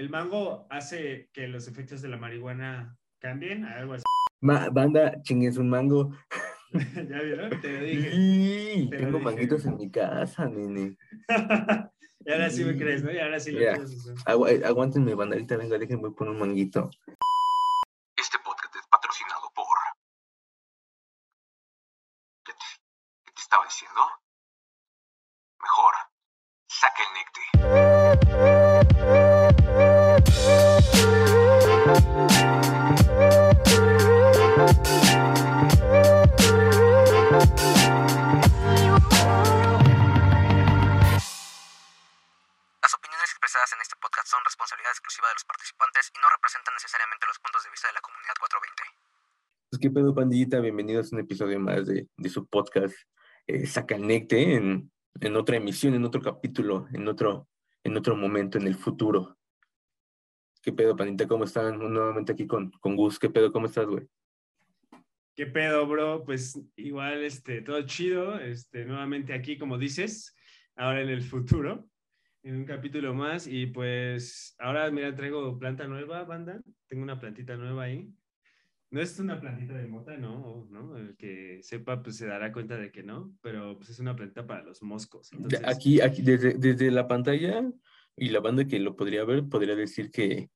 el mango hace que los efectos de la marihuana cambien, algo así. banda, chingues un mango. ¿Ya vieron? Te lo dije. Sí, tengo manguitos en mi casa, nene. y ahora sí me crees, ¿no? Y ahora sí lo yeah. Agu Aguántenme, banda, ahorita venga, déjenme poner un manguito. Pedo, pandillita, bienvenidos a un episodio más de, de su podcast eh, Saca el Necte en, en otra emisión, en otro capítulo, en otro, en otro momento, en el futuro. ¿Qué pedo, pandita? ¿Cómo están? Nuevamente aquí con, con Gus. ¿Qué pedo? ¿Cómo estás, güey? ¿Qué pedo, bro? Pues igual, este, todo chido. Este, nuevamente aquí, como dices, ahora en el futuro, en un capítulo más. Y pues ahora, mira, traigo planta nueva, banda. Tengo una plantita nueva ahí. No es una plantita de mota, no, ¿no? El que sepa, pues se dará cuenta de que no, pero pues es una planta para los moscos. Entonces... Aquí, aquí desde, desde la pantalla y la banda que lo podría ver, podría decir que,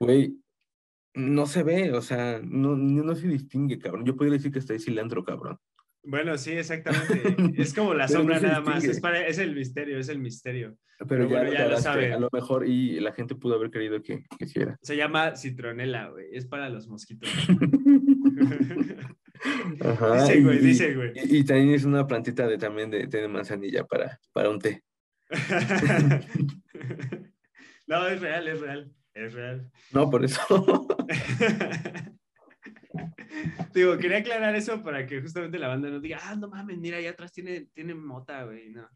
güey, no se ve, o sea, no, no se distingue, cabrón. Yo podría decir que está ahí cilantro, cabrón. Bueno, sí, exactamente. es como la sombra no nada más. Es, para, es, el misterio, es el misterio. Pero, Pero ya, bueno, ya lo sabe. A lo mejor, y la gente pudo haber creído que quisiera. Se llama citronela, güey. Es para los mosquitos. Ajá, dice, güey, dice, güey. Y, y, también es una plantita de también de, de manzanilla para, para un té. no, es real, es real. Es real. No, por eso. Digo, quería aclarar eso para que justamente la banda no diga, ah, no mames, mira, allá atrás tiene, tiene mota, güey. No,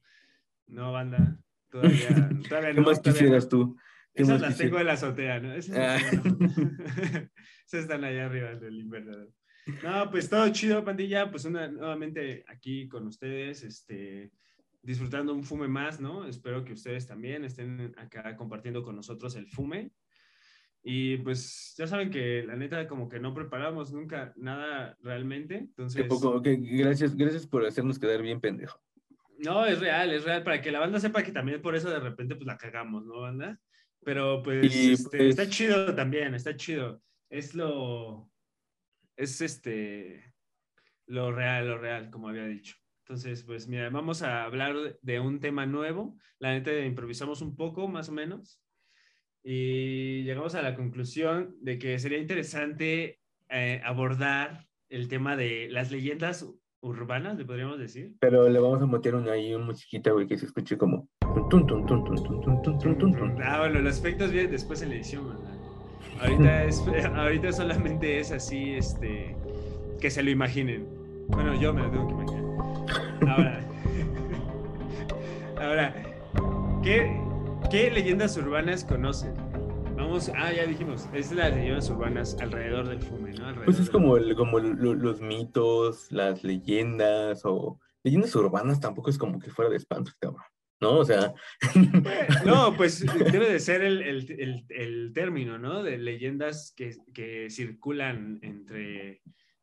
no, banda. Todavía, todavía ¿Qué no. más quisieras tú? Esas las tengo en la azotea, ¿no? Esas, ah. Esas están allá arriba del invernadero. No, pues todo chido, pandilla. Pues una, nuevamente aquí con ustedes, este, disfrutando un fume más, ¿no? Espero que ustedes también estén acá compartiendo con nosotros el fume. Y pues ya saben que la neta como que no preparamos nunca nada realmente. Entonces... Qué poco, okay. gracias, gracias por hacernos quedar bien pendejo. No, es real, es real, para que la banda sepa que también por eso de repente pues la cagamos, ¿no, banda? Pero pues, y, este, pues... está chido también, está chido. Es lo, es este, lo real, lo real, como había dicho. Entonces, pues mira, vamos a hablar de un tema nuevo. La neta improvisamos un poco, más o menos y llegamos a la conclusión de que sería interesante eh, abordar el tema de las leyendas urbanas, le podríamos decir. Pero le vamos a meter una, ahí un musiquita, güey, que se escuche como... Ah, bueno, los efectos vienen después en la edición, ¿verdad? Ahorita, es, ahorita solamente es así, este, que se lo imaginen. Bueno, yo me lo tengo que imaginar. Ahora, ahora, ¿qué, ¿Qué leyendas urbanas conocen? Vamos, ah, ya dijimos, es las leyendas urbanas alrededor del fume, ¿no? Alrededor pues es como, el, como lo, los mitos, las leyendas o leyendas urbanas tampoco es como que fuera de espanto, cabrón. ¿No? O sea. No, pues debe de ser el, el, el, el término, ¿no? De leyendas que, que circulan entre,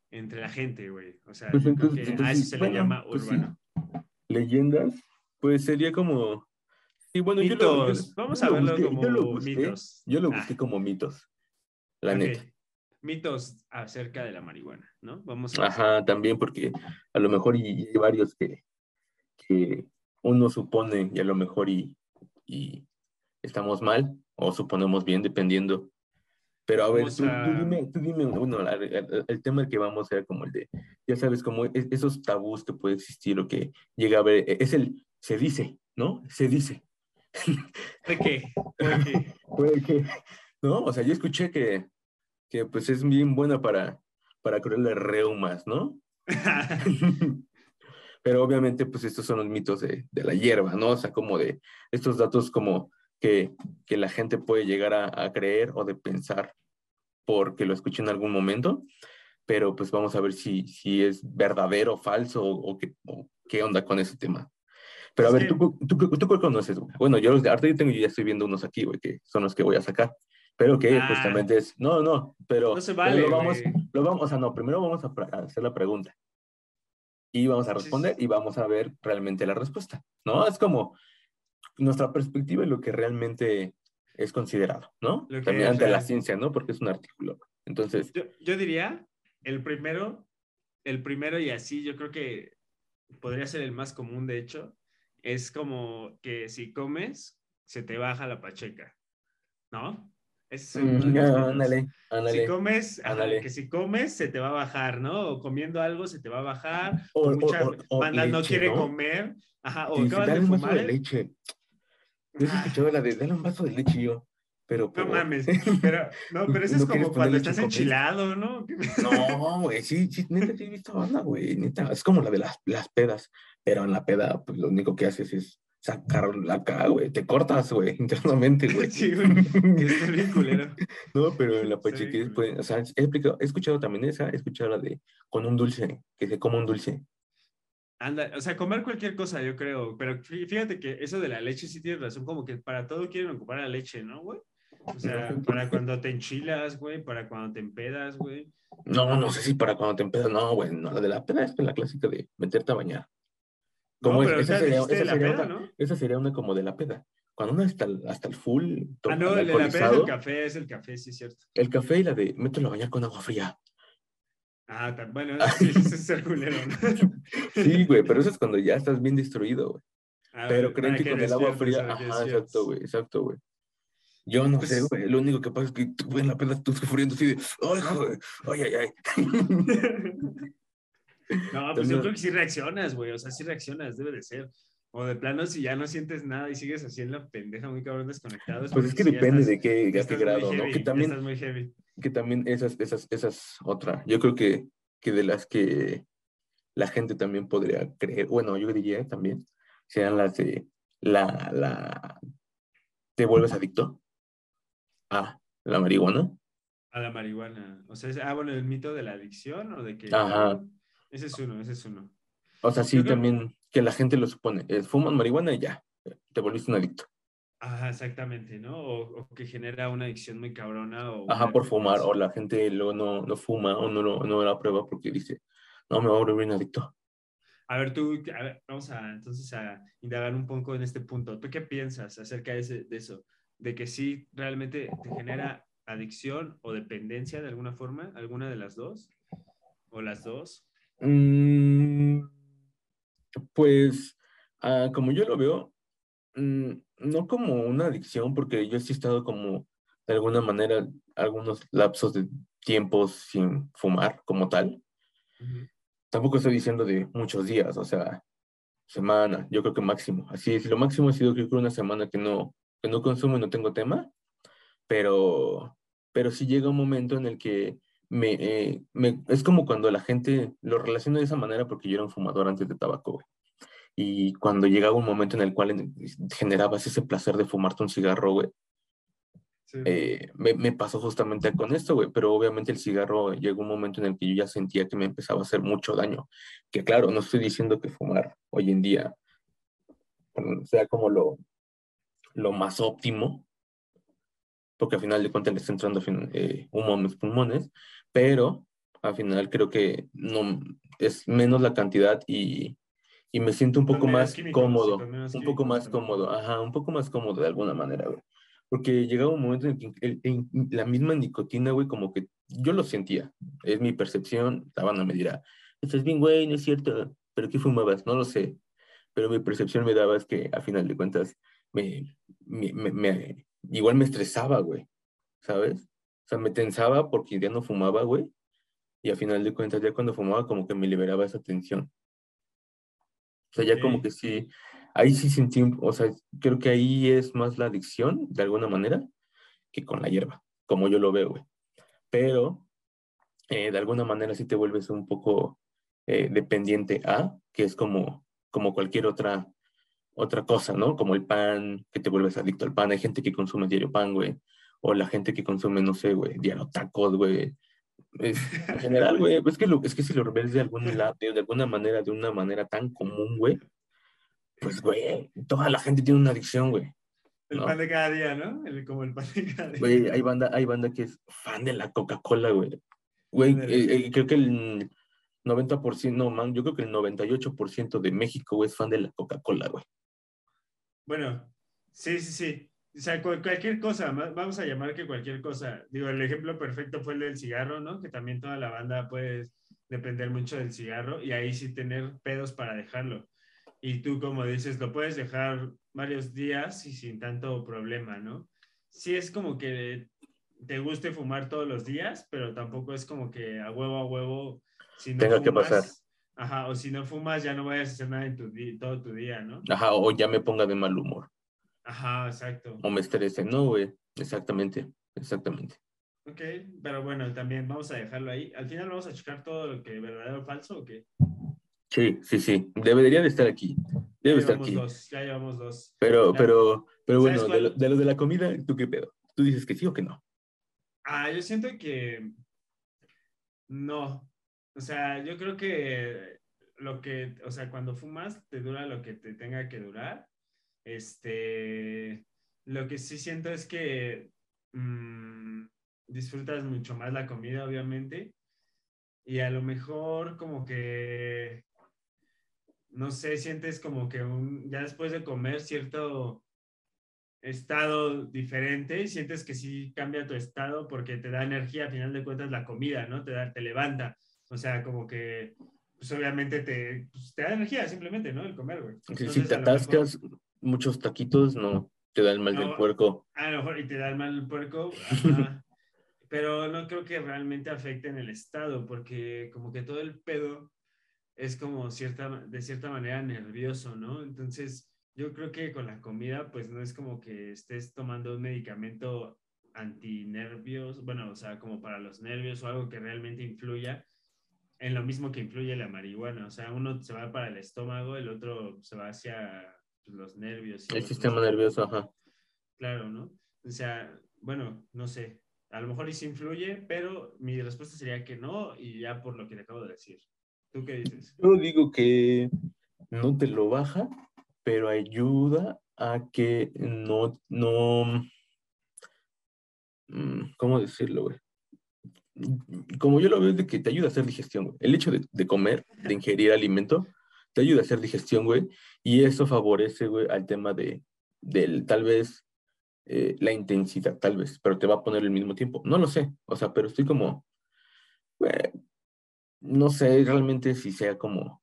entre la gente, güey. O sea, pues entonces, que entonces, a eso se bueno, le llama pues urbano. Sí. Leyendas, pues sería como Sí, bueno, mitos. Yo lo, yo, Vamos yo a lo verlo busqué, como yo lo busqué, mitos. Yo lo Ah. busqué como mitos, la neta. Mitos acerca de la marihuana, ¿no? Vamos a Ajá, también porque a lo mejor y, y hay varios que, que uno supone y a lo mejor y, y estamos mal o suponemos bien dependiendo. Pero a ver, tú, a- tú dime, tú dime uno, la- el, el tema que vamos a ver como el de, ya sabes, como es- esos tabús que puede existir o que llega a ver, es el, se dice, ¿no? Se dice. ¿De qué? ¿De qué? Puede que, ¿no? O sea, yo escuché que, que pues es bien buena para, para curarle reumas, ¿no? Pero obviamente, pues estos son los mitos de, de, la hierba, ¿no? O sea, como de estos datos como que, que la gente puede llegar a, a, creer o de pensar porque lo escuché en algún momento, pero pues vamos a ver si, si es verdadero o falso o, o, qué, o qué onda con ese tema. Pero a ver, ¿tú, tú, tú, cuál conoces? Bueno, yo ahorita yo, tengo, yo ya estoy viendo unos aquí, güey, que son los que voy a sacar. Pero que ah. justamente es, no, no, pero, no se vale, lo vamos, lo vamos, o sea, no, primero vamos a hacer la pregunta y vamos a responder y vamos a ver realmente la respuesta, ¿no? Es como nuestra perspectiva y lo que realmente es considerado, ¿no? También ante la ciencia, ¿no? Porque es un artículo. Entonces. Yo, yo, diría, el primero, el primero y así, yo creo que podría ser el más común, de hecho, es como que si comes, se te baja la pacheca, ¿no? Es mm, ándale, Si comes, que si comes se te va a bajar, ¿no? O comiendo algo se te va a bajar. O, mucha banda no quiere comer. Ajá, o acabas de fumar. Un vaso de leche. Yo he escuchado la de dale un vaso de leche yo. Pero, No mames, pero, no, pero eso es como cuando estás enchilado, ¿no? No, güey, sí, sí, neta, sí he visto banda, güey, neta, es como la de las, las pedas, pero en la peda, pues lo único que haces es sacar la cara, güey. Te cortas, güey, internamente, güey. Sí, güey. Es bien culero. No, pero en la pacheque, pues, o sea, he, he, escuchado también esa, he escuchado la de con un dulce, que se coma un dulce. Anda, o sea, comer cualquier cosa, yo creo. Pero fíjate que eso de la leche sí tienes razón, como que para todo quieren ocupar la leche, ¿no, güey? O sea, para cuando te enchilas, güey, para cuando te empedas, güey. No, no sé si para cuando te empedas, no, güey, no, la de la peda es la clásica de meterte a bañar. Como esa, sería, esa, sería una, como de la peda. Cuando uno está hasta el full. Ah, no, el de la peda es el café, es el café, sí, es cierto. El café y la de mételo a bañar con agua fría. Ah, bueno, sí, ese es el culero. sí, güey, pero eso es cuando ya estás bien destruido, güey. Ah, pero creen que, con el agua fría. Ajá, exacto, güey, exacto, güey. Yo no sé, pues güey. Lo único que pasa es que tú en la peda estás sufriendo así de. ¡Ay, joder! ¡Ay, ay, ay! No, pues yo creo que sí reaccionas, güey. O sea, sí reaccionas, debe de ser. O de plano, si ya no sientes nada y sigues así en la pendeja, muy cabrón desconectado. Pues es que depende de qué, de qué grado, ¿no? Que también, estás muy heavy. Que también esas, esas, esas otra. Yo creo que, que de las que la gente también podría creer, bueno, yo diría también, sean las de la, la, te vuelves adicto a la marihuana. A la marihuana. O sea, ah, bueno, el mito de la adicción o de que... Ajá. Ese es uno, ese es uno. O sea, sí, también que la gente lo supone. Eh, fuman marihuana y ya, te volviste un adicto. Ajá, exactamente, ¿no? O, que genera una adicción muy cabrona. O Ajá, por fumar, o la gente luego no, no fuma o no, no, no la prueba porque dice, no, me voy a volver un adicto. A ver, tú, a ver, vamos a entonces a indagar un poco en este punto. ¿Tú qué piensas acerca de, ese, de eso? De que sí realmente te genera adicción o dependencia de alguna forma, alguna de las dos, o las dos. Mm, pues, ah, como yo lo veo, mm, no como una adicción, porque yo sí he estado como, de alguna manera, algunos lapsos de tiempo sin fumar como tal. Tampoco estoy diciendo de muchos días, o sea, semana, yo creo que máximo. Así es, lo máximo ha sido creo que una semana que no, que no consumo y no tengo tema, pero, pero sí llega un momento en el que eh, me, es como cuando la gente lo relaciona de esa manera porque yo era un fumador antes de tabaco, güey. Y cuando llegaba un momento en el cual generabas ese placer de fumarte un cigarro, güey, eh, me, me, pasó justamente con esto, güey, pero obviamente el cigarro llegó un momento en el que yo ya sentía que me empezaba a hacer mucho daño. Que claro, no estoy diciendo que fumar hoy en día sea como lo, lo más óptimo, porque al final de cuentas le está entrando eh, humo en mis pulmones, pero al final creo que no es menos la cantidad y, y me siento un poco más cómodo, un poco más cómodo, ajá, un poco más cómodo de alguna manera, güey. Porque llegaba un momento en que la misma nicotina, güey, como que yo lo sentía, es mi percepción, la banda me dirá, estás bien, güey, no es cierto, pero ¿qué fumabas? No lo sé, pero mi percepción me daba es que a final de cuentas me, me, me igual me estresaba, güey, ¿sabes? Sea, me tensaba porque ya no fumaba, güey. Y a final de cuentas, ya cuando fumaba, como que me liberaba esa tensión. O sea, ya como que sí, ahí sí sentí, o sea, creo que ahí es más la adicción, de alguna manera, que con la hierba, como yo lo veo, güey. Pero, eh, de alguna manera sí te vuelves un poco eh, dependiente a, que es como, como cualquier otra, otra cosa, ¿no? Como el pan, que te vuelves adicto al pan. Hay gente que consume diario pan, güey o la gente que consume, no sé, güey, diario tacos, güey. en general, güey, es que, es que si lo ves de algún lado, de alguna manera, de una manera tan común, güey, Pues, güey, toda la gente tiene una adicción, güey. El pan de cada día, ¿no? El, como el pan de cada día. Güey, hay banda, hay banda que es fan de la Coca-Cola, güey. Güey, eh, eh, creo que el 90%, no, man, yo creo que el 98% de México, güey, es fan de la Coca-Cola, güey. Bueno, sí, sí, sí. O sea, cualquier cosa, vamos a llamar que cualquier cosa. Digo, el ejemplo perfecto fue el del cigarro, ¿no? Que también toda la banda puede depender mucho del cigarro y ahí sí tener pedos para dejarlo. Y tú, como dices, lo puedes dejar varios días y sin tanto problema, ¿no? Sí es como que te guste fumar todos los días, pero tampoco es como que a huevo a huevo, si no Tenga que pasar. Ajá, o si no fumas ya no vayas a hacer nada en tu todo tu día, ¿no? Ajá, o ya me ponga de mal humor. Ajá, exacto. O me estrese, no, güey, exactamente, exactamente. Ok, pero bueno, también vamos a dejarlo ahí. Al final vamos a checar todo lo que verdadero o falso o qué. Sí, sí, sí. Debería de estar aquí. Debe estar aquí. Dos, ya llevamos dos. Pero, pero, pero bueno, de lo, de lo, de la comida, ¿tú qué pedo? ¿Tú dices que sí o que no? Ah, yo siento que no. O sea, yo creo que lo que, o sea, cuando fumas te dura lo que te tenga que durar. Este, lo que sí siento es que mmm, disfrutas mucho más la comida, obviamente. Y a lo mejor como que no sé, sientes como que un, ya después de comer cierto estado diferente, sientes que sí cambia tu estado porque te da energía, a final de cuentas la comida, ¿no? Te, da, te levanta, o sea, como que, pues obviamente te, pues, te da energía simplemente, ¿no? El comer, güey. si te atascas muchos taquitos, no, te da el mal del puerco. A lo mejor, y te da el mal del puerco, pero no creo que realmente afecte en el estado, porque como que todo el pedo es como cierta, de cierta manera nervioso, ¿no? Entonces, yo creo que con la comida, pues no es como que estés tomando un medicamento antinervios, bueno, o sea, como para los nervios o algo que realmente influya en lo mismo que influye la marihuana. O sea, uno se va para el estómago, el otro se va hacia los nervios. el sistema nervioso, ajá. Claro, ¿no? O sea, bueno, no sé. A lo mejor y sí influye, pero mi respuesta sería que no, y ya por lo que le acabo de decir. ¿Tú qué dices? Yo digo que no te lo baja, pero ayuda a que no, no, mm, ¿cómo decirlo, güey? Como yo lo veo, es de que te ayuda a hacer digestión, güey. El hecho de, comer, de ingerir alimento, te ayuda a hacer digestión, güey. Y eso favorece, güey, al tema de, del, tal vez, eh, la intensidad, tal vez, pero te va a poner el mismo tiempo. No lo sé, o sea, pero estoy como, güey, no sé realmente si sea como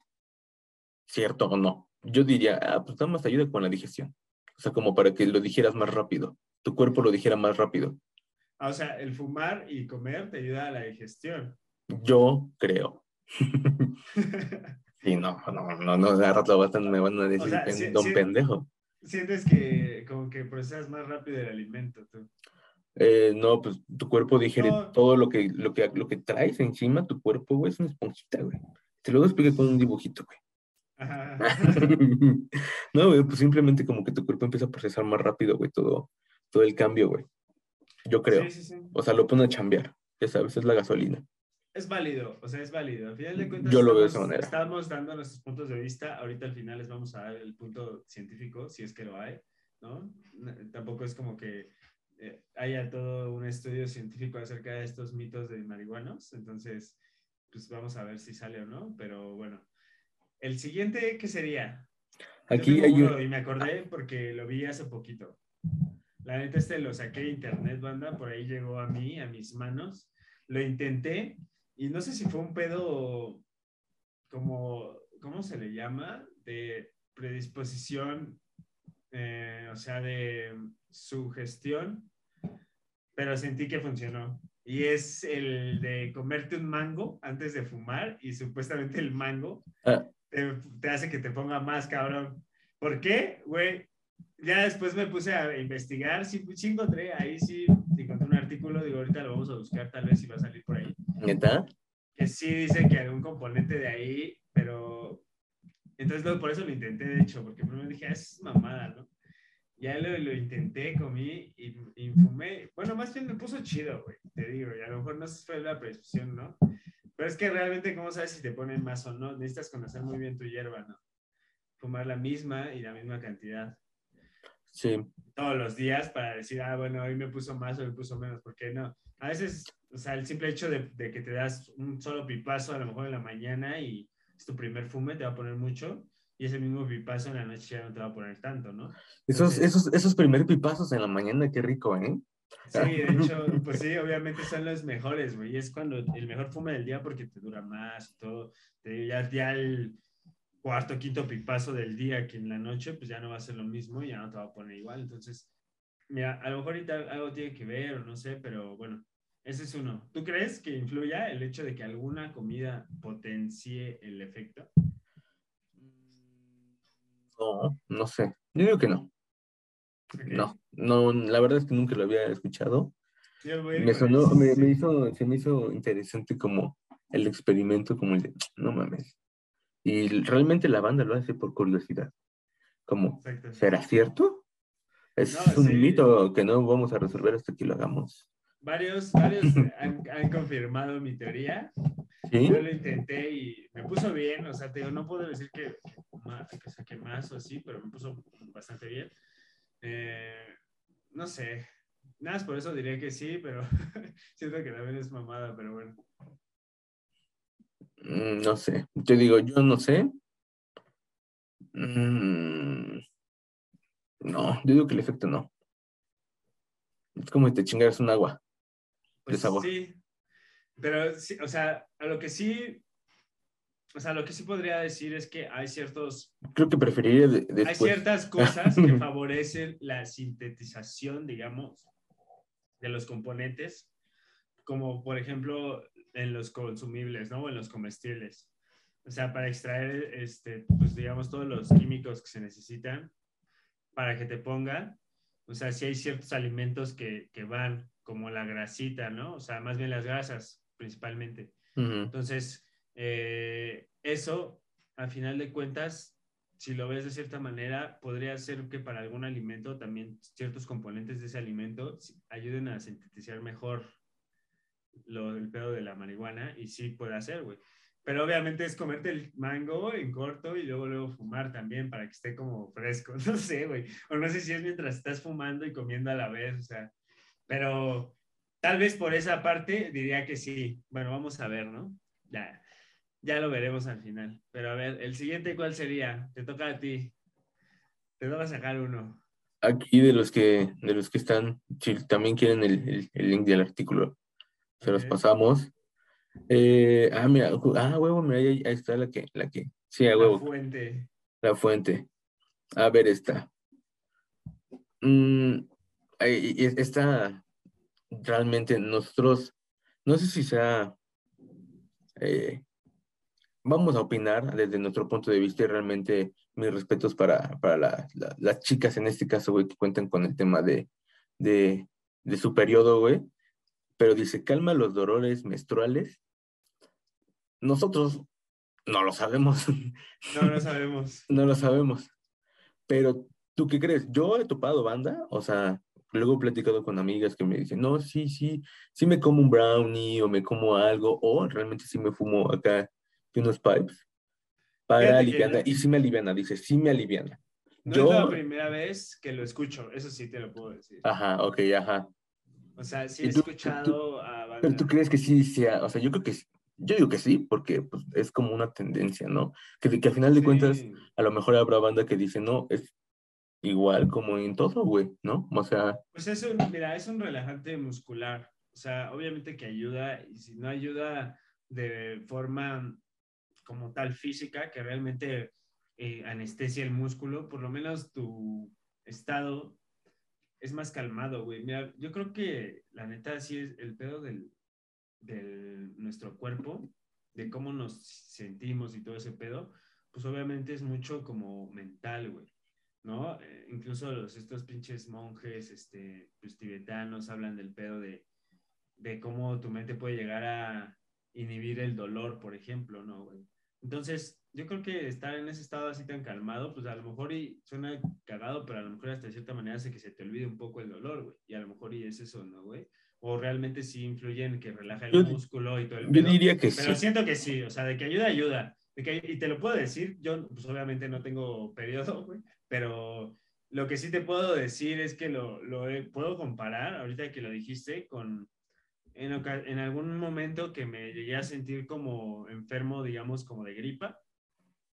cierto o no. Yo diría, ah, pues nada más te ayuda con la digestión. O sea, como para que lo dijeras más rápido, tu cuerpo lo dijera más rápido. Ah, o sea, el fumar y comer te ayuda a la digestión. Yo creo. sí, no, no, no, no, rato bastante me van a decir, don pendejo. Sientes que como que procesas más rápido el alimento tú. Eh, no, pues tu cuerpo digiere todo lo que, lo, que, lo que traes encima, tu cuerpo, güey, es una esponjita, güey. Te lo explicar con un dibujito, güey. no, güey, pues simplemente como que tu cuerpo empieza a procesar más rápido, güey, todo, todo el cambio, güey. Yo creo. Sí, sí, sí. O sea, lo pone a chambear, ya sabes, es la gasolina. Es válido, o sea, es válido. Al final de cuentas, Yo lo veo de esa manera. Estamos dando nuestros puntos de vista. Ahorita al final les vamos a dar el punto científico, si es que lo hay, ¿no? Tampoco es como que eh, haya todo un estudio científico acerca de estos mitos de marihuanos. Entonces, pues vamos a ver si sale o no. Pero bueno, el siguiente, ¿qué sería? Aquí hay Y me acordé porque lo vi hace poquito. La neta, este lo saqué de internet, banda. Por ahí llegó a mí, a mis manos. Lo intenté y no sé si fue un pedo como, ¿cómo se le llama? De predisposición, eh, o sea, de su gestión, pero sentí que funcionó. Y es el de comerte un mango antes de fumar y supuestamente el mango ah. te, hace que te ponga más cabrón. ¿Por qué? Güey, ya después me puse a investigar, sí, sí encontré, ahí sí encontré un artículo, digo, ahorita lo vamos a buscar, tal vez si va a salir por ahí. ¿Neta? Que sí dice que algún componente de ahí, pero entonces por eso lo intenté, de hecho, porque primero dije, ah, es mamada, ¿no? Ya lo, lo intenté, comí y, fumé. Bueno, más bien me puso chido, güey, te digo, y a lo mejor no fue la prescripción, ¿no? Pero es que realmente, ¿cómo sabes si te ponen más o no? Necesitas conocer muy bien tu hierba, ¿no? fumar la misma y la misma cantidad. Sí. Todos los días para decir, ah, bueno, hoy me puso más o me puso menos, porque no. A veces, o sea, el simple hecho de, de que te das un solo pipazo a lo mejor en la mañana y es tu primer fume, te va a poner mucho y ese mismo pipazo en la noche ya no te va a poner tanto, ¿no? Esos, esos, esos primeros pipazos en la mañana, qué rico, ¿eh? Sí, de hecho, pues sí, obviamente son los mejores, güey. Es cuando el mejor fume del día porque te dura más y todo. Te, ya, ya el cuarto, quinto pipazo del día que en la noche, pues ya no va a ser lo mismo y ya no te va a poner igual. Entonces, mira, a lo mejor ahorita algo tiene que ver o no sé, pero bueno, ese es uno. ¿Tú crees que influya el hecho de que alguna comida potencie el efecto? No, no sé. Yo digo que no. No, no, la verdad es que nunca lo había escuchado. me sonó, me, me, hizo, se me hizo interesante como el experimento, como el de, no mames. Y realmente la banda lo hace por curiosidad. Como, ¿será cierto? Es un mito que no vamos a resolver hasta que lo hagamos. Varios, varios han, han, confirmado mi teoría. Yo lo intenté y me puso bien, o sea, te digo, no puedo decir que, que saqué más o así, pero me puso bastante bien. Eh, no sé, nada más por eso diría que sí, pero siento que también es mamada, pero bueno. Mm, no sé, te digo, yo no sé. Mm, no, yo digo que el efecto no. Es como si te chingaras un agua pues sabor. Sí, pero, sí, o sea, a lo que sí, o sea, lo que sí podría decir es que hay ciertos... Creo que preferiría Hay ciertas cosas que favorecen la sintetización, digamos, de los componentes, como por ejemplo en los consumibles, ¿no? O en los comestibles. O sea, para extraer, este, pues digamos, todos los químicos que se necesitan para que te pongan. O sea, si hay ciertos alimentos que, que van como la grasita, ¿no? O sea, más bien las grasas principalmente. Entonces, eh, eso, al final de cuentas, si lo ves de cierta manera, podría ser que para algún alimento también ciertos componentes de ese alimento ayuden a sintetizar mejor lo del pedo de la marihuana y sí puede hacer, güey. Pero obviamente es comerte el mango en corto y luego luego fumar también para que esté como fresco. No sé, güey. O no sé si es mientras estás fumando y comiendo a la vez, o sea. Pero tal vez por esa parte diría que sí. Bueno, vamos a ver, ¿no? Ya, ya lo veremos al final. Pero a ver, el siguiente, ¿cuál sería? Te toca a ti. Te toca sacar uno. Aquí de los que, de los que están, si también quieren el, el, link del artículo, se los pasamos. Eh, ah, mira, ah, huevo, mira, ahí, está la que, la que, sí, a huevo. La fuente. La fuente. A ver, esta. Mm, esta, realmente nosotros, no sé si sea, eh, vamos a opinar desde nuestro punto de vista y realmente mis respetos para, para las chicas en este caso, güey, que cuentan con el tema de, de, de su periodo, güey, pero dice, calma los dolores menstruales. Nosotros no lo sabemos. No lo sabemos. no lo sabemos. Pero, ¿tú qué crees? Yo he topado banda, o sea, luego he platicado con amigas que me dicen, no, sí, sí, sí me como un brownie o me como algo, o realmente sí me fumo acá unos pipes para aliviar, y sí me aliviana, dice, sí me aliviana. No Yo... es la primera vez que lo escucho, eso sí te lo puedo decir. Ajá, ok, ajá. O sea, sí he escuchado a Pero tú crees que sí sea, o sea, yo creo que yo digo que sí, porque pues, es como una tendencia, ¿no? Que, que al final de cuentas, a lo mejor habrá banda que dice, no, es igual como en todo, güey, ¿no? O sea... Pues es un, mira, es un relajante muscular, o sea, obviamente que ayuda, y si no ayuda de forma como tal física, que realmente eh, anestesia el músculo, por lo menos tu estado es más calmado, güey. Mira, yo creo que la neta sí es el pedo del, del nuestro cuerpo, de cómo nos sentimos y todo ese pedo, pues obviamente es mucho como mental, güey. ¿No? Eh, incluso los, estos pinches monjes este, pues, tibetanos hablan del pedo de, de, cómo tu mente puede llegar a inhibir el dolor, por ejemplo, ¿no, güey? Entonces, yo creo que estar en ese estado así tan calmado, pues a lo mejor y suena cagado, pero a lo mejor hasta de cierta manera hace que se te olvide un poco el dolor, güey. Y a lo mejor y es eso, ¿no, güey? O realmente sí influye en que relaja el músculo y todo el Yo diría que sí. Pero siento que sí, o sea, de que ayuda, ayuda. y te lo puedo decir, yo pues obviamente no tengo periodo, güey, pero lo que sí te puedo decir es que lo, lo puedo comparar, ahorita que lo dijiste, con en, en, algún momento que me llegué a sentir como enfermo, digamos, como de gripa,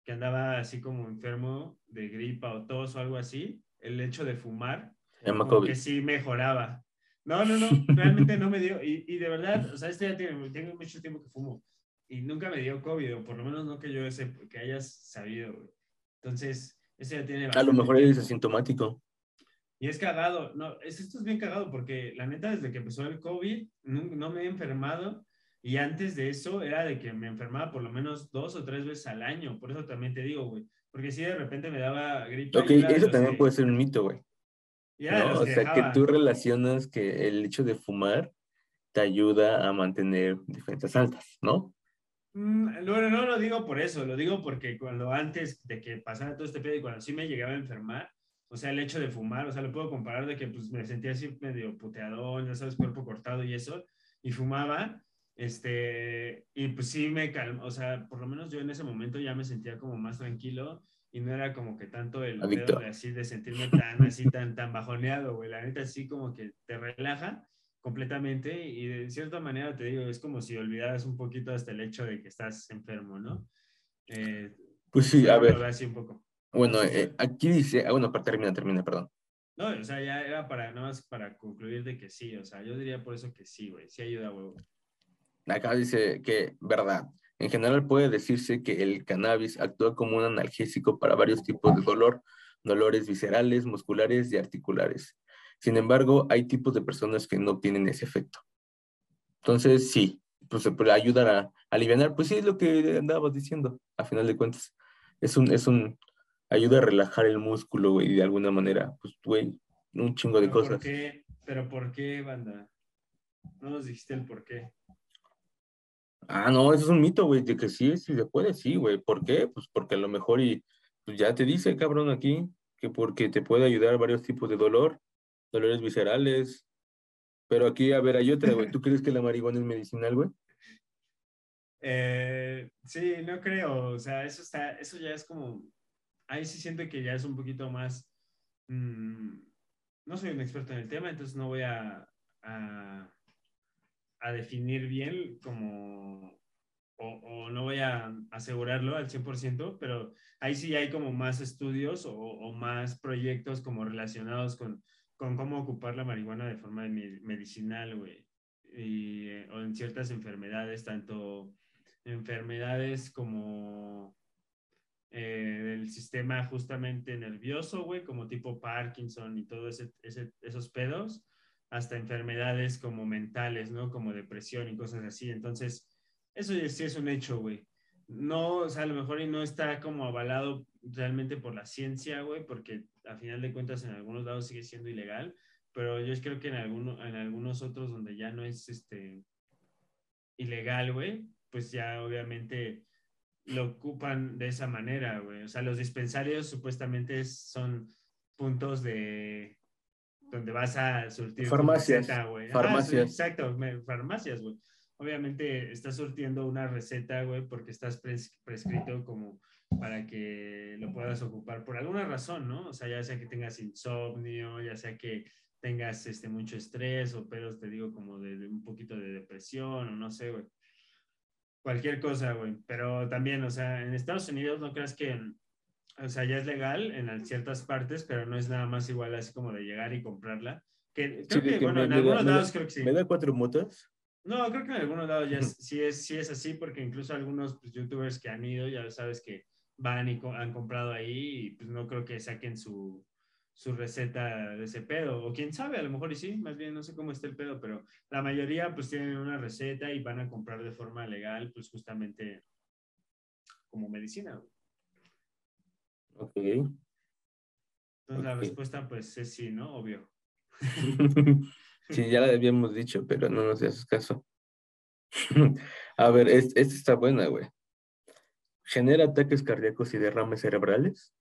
que andaba así como enfermo de gripa o tos o algo así, el hecho de fumar, como que sí mejoraba. No, no, no, realmente no me dio, y, y de verdad, o sea, este ya tiene, tengo mucho tiempo que fumo, y nunca me dio COVID, o por lo menos no que yo sé, que hayas sabido, Entonces, ese ya tiene... A lo mejor eres asintomático. Y es cagado, no, es, esto es bien cagado porque la neta desde que empezó el COVID no, no, me he enfermado y antes de eso era de que me enfermaba por lo menos dos o tres veces al año, por eso también te digo, güey, porque si de repente me daba gripe. Ok, eso también puede ser un mito, güey. ¿no? O sea, que tú relacionas que el hecho de fumar te ayuda a mantener defensas altas, ¿no? Mm, no, no lo digo por eso, lo digo porque cuando antes de que pasara todo este pedo y cuando sí me llegaba a enfermar, o sea, el hecho de fumar, o sea, lo puedo comparar de que pues me sentía así medio puteadón, ya sabes, cuerpo cortado y eso, y fumaba, este, y pues sí me calmó, o sea, por lo menos yo en ese momento ya me sentía como más tranquilo y no era como que tanto el pedo de así, de sentirme tan así, tan, tan bajoneado, güey, la neta así como que te relaja completamente y de cierta manera te digo, es como si olvidaras un poquito hasta el hecho de que estás enfermo, ¿no? Eh, pues sí, a ver. un poco. Bueno, eh, aquí dice, ah, bueno, termina, termina, perdón. No, o sea, ya era para, nada más para concluir de que sí, o sea, yo diría por eso que sí, güey, sí ayuda, güey. Acá dice que, verdad, en general puede decirse que el cannabis actúa como un analgésico para varios tipos de dolor, dolores viscerales, musculares y articulares. Sin embargo, hay tipos de personas que no tienen ese efecto. Entonces, sí, pues se puede ayudar a, aliviar, pues sí, es lo que andabas diciendo, a final de cuentas. Es un, es un, ayuda a relajar el músculo, güey, de alguna manera, pues, güey, un chingo de cosas. ¿por qué? ¿Pero por qué, banda? No nos dijiste el por qué. Ah, no, eso es un mito, güey, de que sí, sí se puede, sí, güey. ¿Por qué? Pues porque a lo mejor y pues ya te dice, cabrón, aquí, que porque te puede ayudar a varios tipos de dolor, dolores viscerales. Pero aquí, a ver, hay otra, güey. ¿Tú crees que la marihuana es medicinal, güey? Eh, sí, no creo. O sea, eso está, eso ya es como. Ahí sí siento que ya es un poquito más. Mm, no soy un experto en el tema, entonces no voy a, a, definir bien como. O, no voy a asegurarlo al 100%, pero ahí sí hay como más estudios o más proyectos como relacionados con con cómo ocupar la marihuana de forma medicinal, güey. Eh, o en ciertas enfermedades, tanto enfermedades como eh, del sistema justamente nervioso, güey, como tipo Parkinson y todos esos pedos, hasta enfermedades como mentales, ¿no? Como depresión y cosas así. Entonces, eso sí es un hecho, güey. No, o sea, a lo mejor y no está como avalado realmente por la ciencia, güey, porque a final de cuentas en algunos lados sigue siendo ilegal, pero yo creo que en, alguno, en algunos otros donde ya no es este ilegal, güey, pues ya obviamente lo ocupan de esa manera, güey. O sea, los dispensarios supuestamente son puntos de donde vas a surtir farmacias, güey. Farmacias. exacto, farmacias, güey. Obviamente estás surtiendo una receta, güey, porque estás prescrito como para que lo puedas ocupar por alguna razón, ¿no? O sea, ya sea que tengas insomnio, ya sea que tengas este, mucho estrés o pedos, te digo, como de, un poquito de depresión o no sé, güey. Cualquier cosa, güey. Pero también, o sea, en Estados Unidos no creas que, o sea, ya es legal en ciertas partes, pero no es nada más igual así como de llegar y comprarla. Que, creo que, bueno, en algunos lados creo que sí. ¿Me da cuatro motos? No, creo que en algunos lados ya sí, es, sí es así, porque incluso algunos pues, youtubers que han ido, ya sabes que van y han comprado ahí y pues no creo que saquen su, su receta de ese pedo. O quién sabe, a lo mejor y sí, más bien no sé cómo está el pedo, pero la mayoría pues tienen una receta y van a comprar de forma legal, pues justamente como medicina. Ok. Entonces la respuesta pues es sí, ¿no? Obvio. sí, ya la habíamos dicho, pero no nos haces caso. a ver, esta está buena, güey. ¿Genera ataques cardíacos y derrames cerebrales?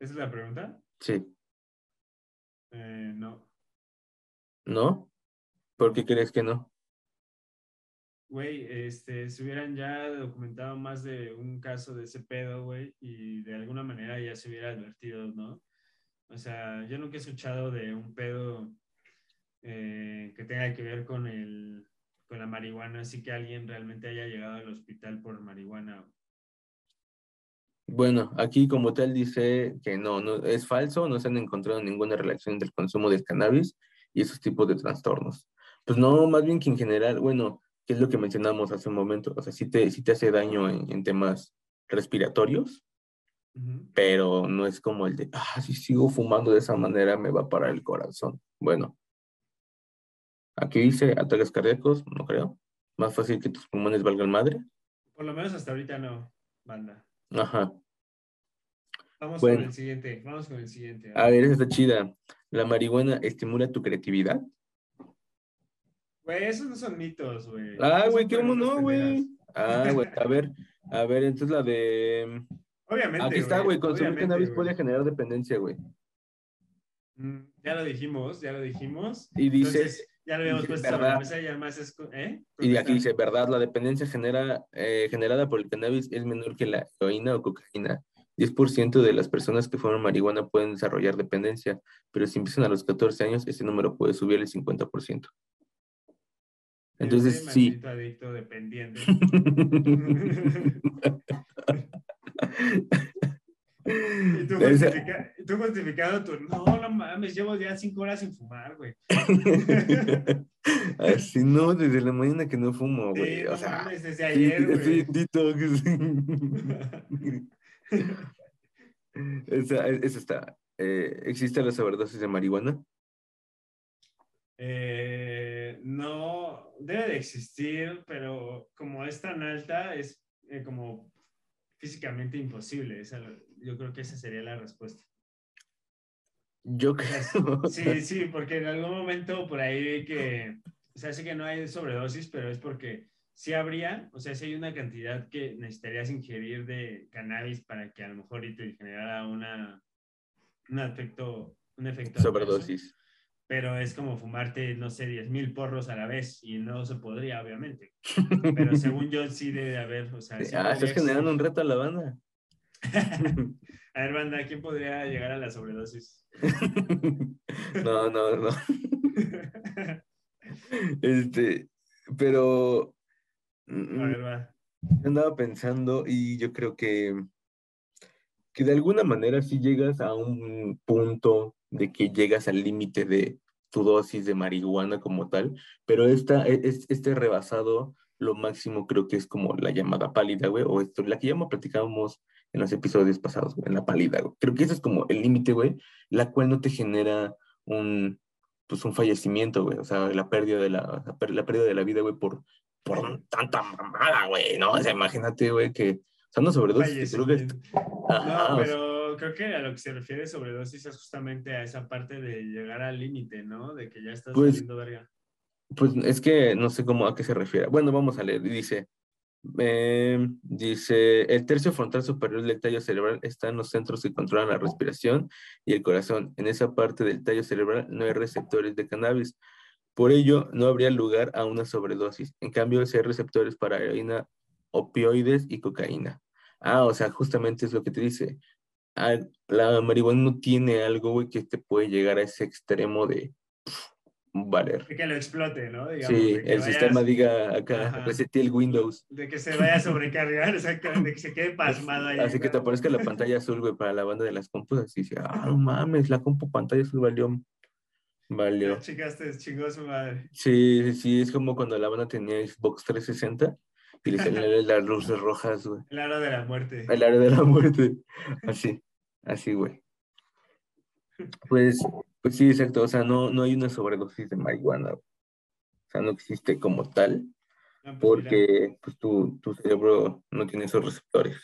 ¿Esa es la pregunta? Sí. Eh, no. ¿No? ¿Por qué crees que no? güey, este, se hubieran ya documentado más de un caso de ese pedo, güey, y de alguna manera ya se hubiera advertido, ¿no? O sea, yo nunca he escuchado de un pedo eh, que tenga que ver con, el, la marihuana, así que alguien realmente haya llegado al hospital por marihuana. Bueno, aquí como tal dice que no, no es falso, no se han encontrado ninguna relación del consumo del cannabis y esos tipos de trastornos. Pues no, más bien que en general, bueno, que es lo que mencionamos hace un momento, o sea, sí te, te hace daño en, temas respiratorios, pero no es como el de, ah, si sigo fumando de esa manera me va a parar el corazón. Bueno, aquí dice ataques cardíacos, no creo. Más fácil que tus pulmones valgan madre. Por lo menos hasta ahorita no, banda. Ajá. Vamos con el siguiente, vamos con el siguiente. A ver, esa está chida. ¿La marihuana estimula tu creatividad? Güey, esos no son mitos, güey. Ah, güey, ¿qué no, güey? Ah, güey, a ver, a ver, entonces la de... Obviamente, Aquí está, güey, consumir cannabis puede generar dependencia, güey. Mm, ya lo dijimos, ya lo dijimos. Y dice... ya lo habíamos puesto sobre la mesa y además es... ¿eh? Y aquí dice, verdad, la dependencia genera, eh, generada por el cannabis es menor que la heroína o cocaína. 10% de las personas que fuman marihuana pueden desarrollar dependencia, pero si empiezan a los 14 años, ese número puede subir al 50%. Entonces, sí. Adicto dependiente. y tú, justifica, tú justificado tu, no, no mames, llevo ya cinco horas sin fumar, güey. Así no, desde la mañana que no fumo, güey. Sí, o no sea, mames, desde ayer, güey. esa, esa está. Eh, ¿Existe la sobredosis de marihuana? Eh, no, debe de existir, pero como es tan alta, es eh, como físicamente imposible. Yo creo que esa sería la respuesta. Yo creo. Sí, sí, porque en algún momento por ahí que, o sea, sé que no hay sobredosis, pero es porque sí habría, o sea, si hay una cantidad que necesitarías ingerir de cannabis para que a lo mejor te generara una, un efecto, un efecto sobredosis pero es como fumarte, no sé, 10 mil porros a la vez y no se podría, obviamente. Pero según yo sí debe haber, o sea... ah, estás generando un reto a la banda. a ver, banda, ¿quién podría llegar a la sobredosis? no, no, no. este, pero... Mm, a ver, va. Andaba pensando y yo creo que, que de alguna manera si llegas a un punto de que llegas al límite de tu dosis de marihuana como tal, pero esta, e, es, este rebasado, lo máximo creo que es como la llamada pálida, güey, o esto, la que ya platicábamos en los episodios pasados, güey, en la pálida, güey. Creo que eso es como el límite, güey, la cual no te genera un, pues un fallecimiento, güey, o sea, la pérdida de la, la pérdida de la vida, güey, por, por tanta mamada, güey, ¿no? O sea, imagínate, güey, que, o sea, no sobredosis, creo que... no, pero creo que a lo que se refiere sobredosis es justamente a esa parte de llegar al límite, ¿no? De que ya estás pues, verga. Pues es que no sé cómo a qué se refiere. Bueno, vamos a leer. Dice, eh, dice, el tercio frontal superior del tallo cerebral está en los centros que controlan la respiración y el corazón. En esa parte del tallo cerebral no hay receptores de cannabis. Por ello, no habría lugar a una sobredosis. En cambio, sí hay receptores para heroína, opioides y cocaína. Ah, o sea, justamente es lo que te dice la marihuana no tiene algo, que te puede llegar a ese extremo de valer. De que lo explote, ¿no? sí, el sistema diga acá, resete el Windows. De que se vaya a sobrecargar, exactamente, de que se quede pasmado ahí. Así que te aparezca la pantalla azul, güey, para la banda de las compus, así, ah, no mames, la compu pantalla azul valió. Valió. Chicaste, chingó su madre. Sí, sí, es como cuando la banda tenía Xbox 360 y le salían las luces rojas, güey. El aro de la muerte. El aro de la muerte. Así, así, güey. Pues, pues sí, exacto. O sea, no, no hay una sobredosis de marihuana. O sea, no existe como tal. Pues porque pues, tu, tu, cerebro no tiene esos receptores.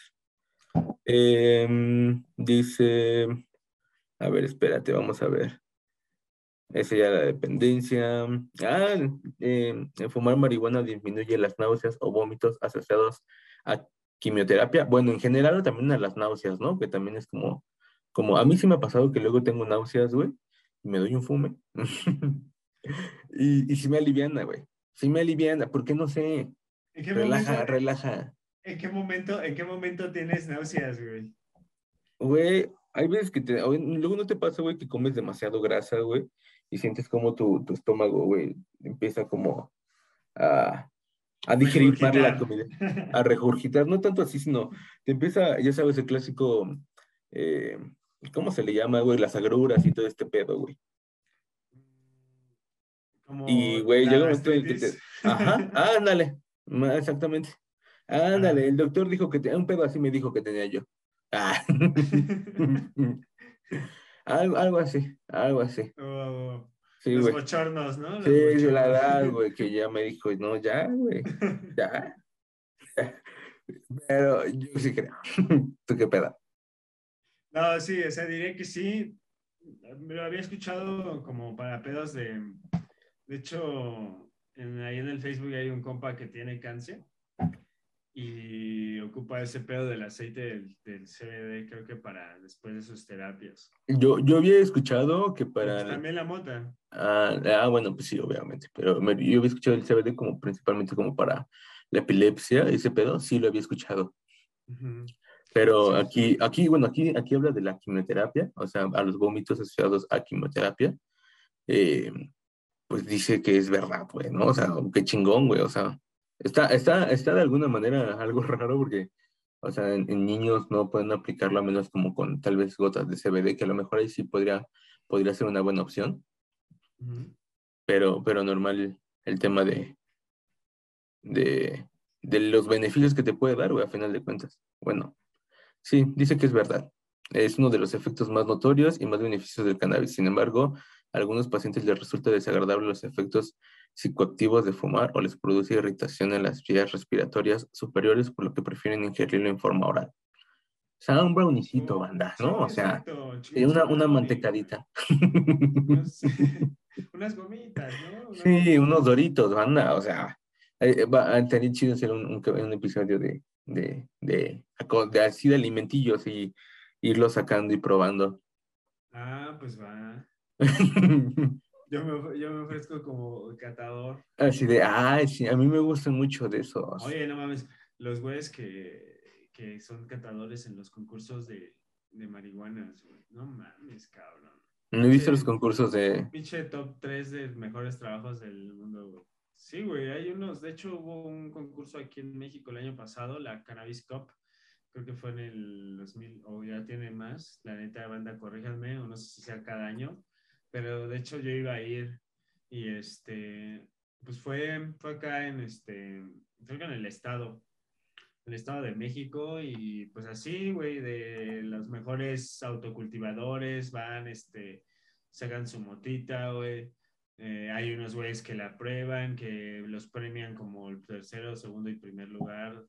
Em, dice, a ver, espérate, vamos a ver. Esa ya la dependencia. Ah, eh, fumar marihuana disminuye las náuseas o vómitos asociados a quimioterapia. Bueno, en general también a las náuseas, ¿no? Que también es como, como a mí sí me ha pasado que luego tengo náuseas, güey, me doy un fume. y, y sí me aliviana, güey. Sí me aliviana, porque no sé. ¿En qué relaja, momento, relaja. ¿en qué, momento, ¿En qué momento tienes náuseas, güey? Güey, hay veces que te, luego no te pasa, güey, que comes demasiado grasa, güey, y sientes como tu, tu estómago, güey, empieza como a, a digerir la comida, a regurgitar, no tanto así, sino te empieza, ya sabes, el clásico, eh, ¿cómo se le llama, güey? Las agruras y todo este pedo, güey. y, güey, llega un momento en que te... Ajá, ándale, exactamente. Ándale, el doctor dijo que tenía un pedo así, me dijo que tenía yo. Ah. algo, algo así, algo así. Oh, sí, los bochornos, ¿no? sí, de la edad, güey, que ya me dijo, no, ya, güey, ya. Pero yo sí creo. ¿Tú qué pedo? No, sí, o sea, diría que sí. Me lo había escuchado como para pedos de. De hecho, en, ahí en el Facebook hay un compa que tiene cáncer y ocupa ese pedo del aceite del, del, CBD, creo que para después de sus terapias. Yo, yo había escuchado que para... Pues también la mota. Ah, ah, bueno, pues sí, obviamente, pero yo había escuchado el CBD como principalmente como para la epilepsia, ese pedo, sí lo había escuchado. Pero aquí, aquí, bueno, aquí, aquí habla de la quimioterapia, o sea, a los vómitos asociados a quimioterapia. Eh, pues dice que es verdad, güey, ¿no? O sea, qué chingón, güey, o sea, Está, está, está de alguna manera algo raro porque, o sea, en, niños no pueden aplicarlo a menos como con tal vez gotas de CBD, que a lo mejor ahí sí podría, podría ser una buena opción. pero, pero normal el tema de, de, de los beneficios que te puede dar, güey, a final de cuentas. Bueno, sí, dice que es verdad. Es uno de los efectos más notorios y más beneficiosos del cannabis. Sin embargo, a algunos pacientes les resulta desagradable los efectos psicoactivos de fumar o les produce irritación en las vías respiratorias superiores, por lo que prefieren ingerirlo en forma oral. O sea, un brownicito, oh, banda, ¿no? o sea, una, una mantecadita. Unas gomitas, ¿no? Sí, unos doritos, banda, o sea, eh, va, estaría chido hacer un, un, episodio de, de, de, de, así de alimentillos y irlo sacando y probando. Ah, pues va. Yo me, yo me ofrezco como catador. Así de, ay, sí, a mí me gustan mucho de esos. Oye, no mames, los güeyes que, que son catadores en los concursos de, de marihuana, No mames, cabrón. No he visto los concursos de... Pinche top 3 de mejores trabajos del mundo, güey. Sí, güey, hay unos. De hecho, hubo un concurso aquí en México el año pasado, la Cannabis Cup. Creo que fue en el 2000, o ya tiene más. La neta, banda, corríjanme, o no sé si sea cada año pero de hecho yo iba a ir y este, pues fue, fue acá en este, creo que en el estado, el estado de México y pues así, güey, de los mejores autocultivadores van, este, sacan su motita, güey. Eh, hay unos güeyes que la prueban, que los premian como el tercero, segundo y primer lugar.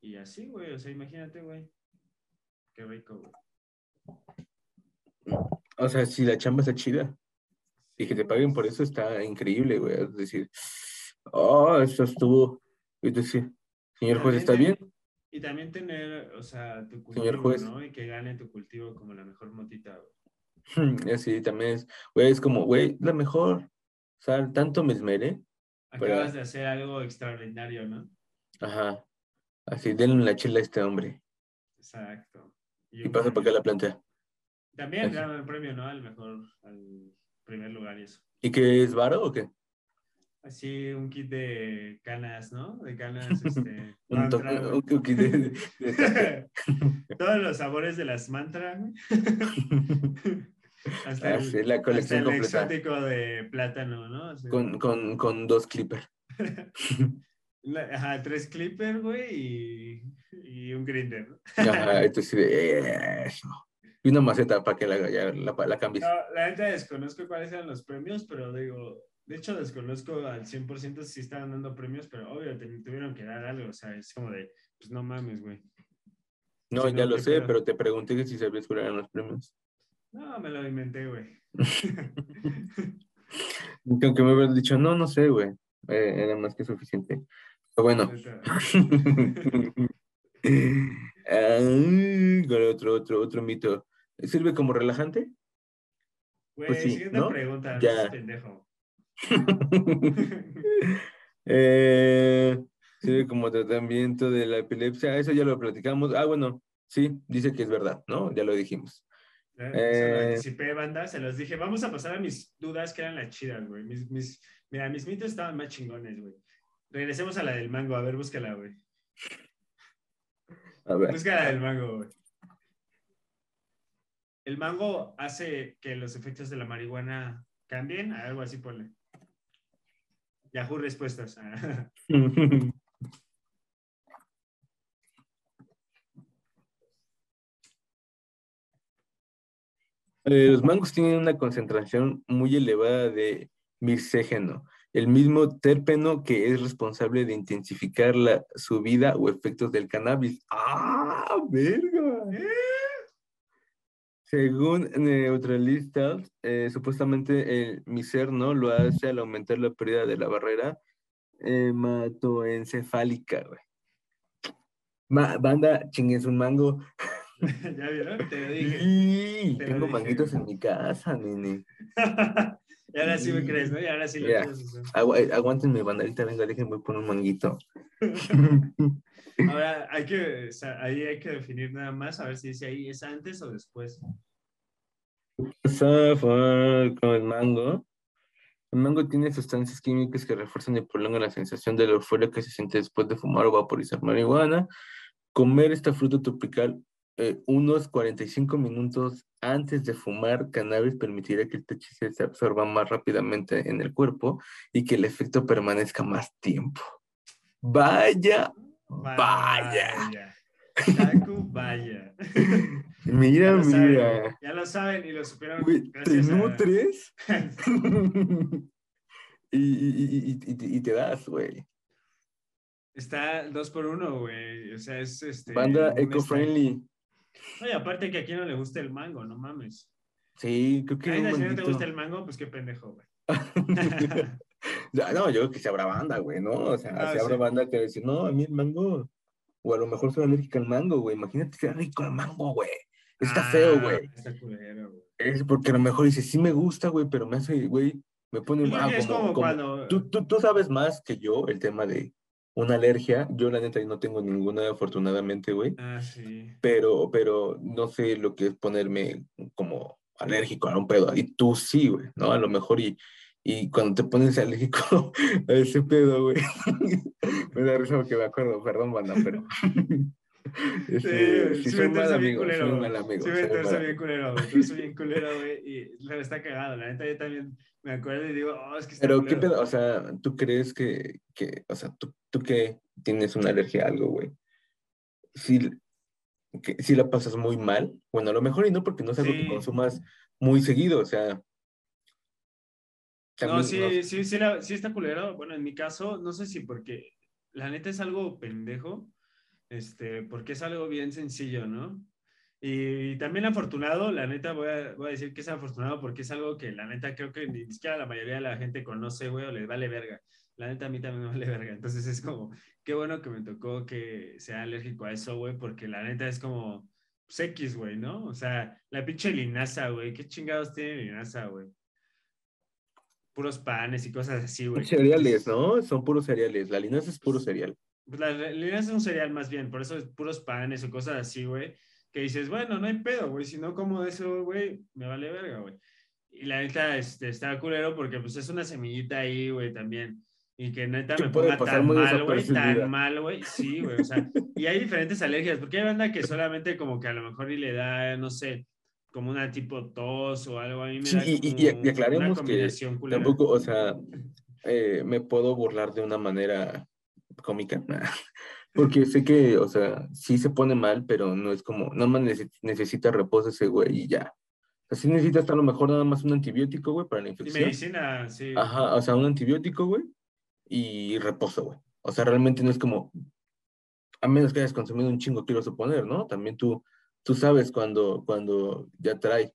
Y así, güey, o sea, imagínate, güey. Qué rico, güey. O sea, si la chamba está chida y que te paguen por eso está increíble, güey. Es decir, oh, eso estuvo. Es decir, señor juez, ¿está bien? Y también tener, o sea, tu cultivo, ¿no? Y que gane tu cultivo como la mejor motita, güey. Así también es, güey, es como, güey, la mejor. O sea, tanto me esmeré. Acabas de hacer algo extraordinario, ¿no? Ajá. Así, denle la chela a este hombre. Exacto. Y, pasa para acá la planta. También dan el premio, ¿no? Al mejor, al primer lugar y eso. ¿Y qué es varo o qué? Así un kit de canas, ¿no? De canas, este. un, un, kit de, Todos los sabores de las mantras. hasta, ah, el, la colección hasta el exótico de plátano, ¿no? con, con, con dos clippers. Ajá, tres clippers, güey, y, y un grinder. Ajá, entonces eso. Y una maceta para que la, la, la cambies. la neta desconozco cuáles eran los premios, pero digo, de hecho desconozco al 100% si estaban dando premios, pero obvio, tuvieron que dar algo, o sea, es como de, pues no mames, güey. No, ya lo sé, pero te pregunté si sabías cuáles eran los premios. No, me lo inventé, güey. Aunque me hubieras dicho, no, no sé, güey. Eh, era más que suficiente. Pero bueno. ah, otro, otro, otro mito. ¿Sirve como relajante? Güey, pues siguiente pregunta, ya. pendejo. eh, sirve como tratamiento de la epilepsia. Eso ya lo platicamos. Ah, bueno, sí, dice que es verdad, ¿no? Ya lo dijimos. Eh, eso lo anticipé, banda, se los dije. Vamos a pasar a mis dudas que eran las chidas, güey. Mis, mis, mira, mis mitos estaban más chingones, güey. Regresemos a la del mango, a ver, búscala, güey. A ver. Búscala del mango, güey. El mango hace que los efectos de la marihuana cambien, algo así ponle. Yahoo respuestas. Eh, los mangos tienen una concentración muy elevada de mircégeno, el mismo terpeno que es responsable de intensificar la subida o efectos del cannabis. ¡Ah, verga! Según neutralistas, eh, supuestamente el miserno lo hace al aumentar la pérdida de la barrera hematoencefálica, güey. banda, chingues un mango. ¿Ya vieron? Te lo dije. Te lo tengo dije. manguitos en mi casa, nene. y ahora sí me crees, ¿no? Y ahora sí lo quieres hacer. Agua- aguántenme, bandalita, venga, déjenme poner un manguito. Ahora hay que, o sea, ahí hay que definir nada más, a ver si dice ahí, ¿es antes o después? Con el mango. El mango tiene sustancias químicas que refuerzan y prolongan la sensación de la euforia que se siente después de fumar o vaporizar marihuana. Comer esta fruta tropical eh, unos 45 minutos antes de fumar cannabis permitirá que el THC se absorba más rápidamente en el cuerpo y que el efecto permanezca más tiempo. Vaya, vaya. Taku, vaya. Mira, Ya saben, mira. ya lo saben y lo supieron. Güey, ¿te a- nutres? y, y, y, y- te- das, güey. Está dos por uno, güey. O sea, es este. Banda eco-friendly. Oye, aparte que a quien no le gusta el mango, no mames. Sí, creo que Ay, si no te gusta el mango, pues qué pendejo, güey. No, yo creo que se habrá banda, güey, ¿no? O sea, Ah, se habrá sí. banda que dice, no, a mí el mango. O a lo mejor soy alérgica al mango, güey. Imagínate ser rico al mango, güey. Está Ah, feo, güey. Está culero, güey. Es porque a lo mejor dice, sí me gusta, güey, pero me hace, güey, me pone que es como- cuando. Tú, tú, tú sabes más que yo el tema de una alergia. Yo, la neta, no tengo ninguna, afortunadamente, güey. Ah, sí. Pero, pero no sé lo que es ponerme como alérgico a un pedo. Y tú sí, güey, ¿no? A lo mejor y, y cuando te pones alérgico a ese pedo, güey. me da risa porque me acuerdo, perdón, banda, pero... Este, sí, sí, soy mal amigo, culero. soy un mal amigo. Sí, soy mal bien culero, güey. Soy bien culero, güey. Y la está cagado. La neta, yo también me acuerdo y digo, oh, es que está Pero, ¿qué pedo? O sea, ¿tú crees que, que o sea, tú, tú que tienes una alergia a algo, güey? Si, que, si la pasas muy mal, bueno, a lo mejor y no porque no es algo que consumas muy seguido, o sea... No, sí, no- sí, sí, la- sí está culero. Bueno, en mi caso, no sé si porque la neta es algo pendejo, este, porque es algo bien sencillo, ¿no? Y, también afortunado, la neta voy a, voy a decir que es afortunado porque es algo que la neta creo que ni siquiera la mayoría de la gente conoce, güey, o les vale verga. La neta a mí también me vale verga. Entonces es como, qué bueno que me tocó que sea alérgico a eso, güey, porque la neta es como, pues X, güey, ¿no? O sea, la pinche linaza, güey, ¿qué chingados tiene linaza, güey? Puros panes y cosas así, güey. Cereales, ¿no? Son puros cereales. La linaza es puro cereal. Pues la linaza es un cereal más bien, por eso es puros panes o cosas así, güey. Que dices, bueno, no hay pedo, güey. Si no como de eso, güey, me vale verga, güey. Y la neta este, está culero porque pues es una semillita ahí, güey, también. Y que neta Que me ponga tan mal, güey, tan mal, güey. Sí, güey, o sea, y hay diferentes alergias, porque hay banda que solamente como que a lo mejor y le da, no sé, como una tipo tos o algo. A mí me Sí, da y- como y- y una aclaremos que combinación culera. Tampoco, o sea, eh, me puedo burlar de una manera cómica. Porque sé que, o sea, sí se pone mal, pero no es como, nada más nece- necesita reposo ese güey y ya. O sea, sí necesitas a lo mejor nada más un antibiótico, güey, para la Y infección. medicina, sí. Ajá, o sea, un antibiótico, güey, y reposo, güey. O sea, realmente no es como, a menos que hayas consumido un chingo, quiero suponer, ¿no? También tú, tú sabes cuando, cuando ya trae.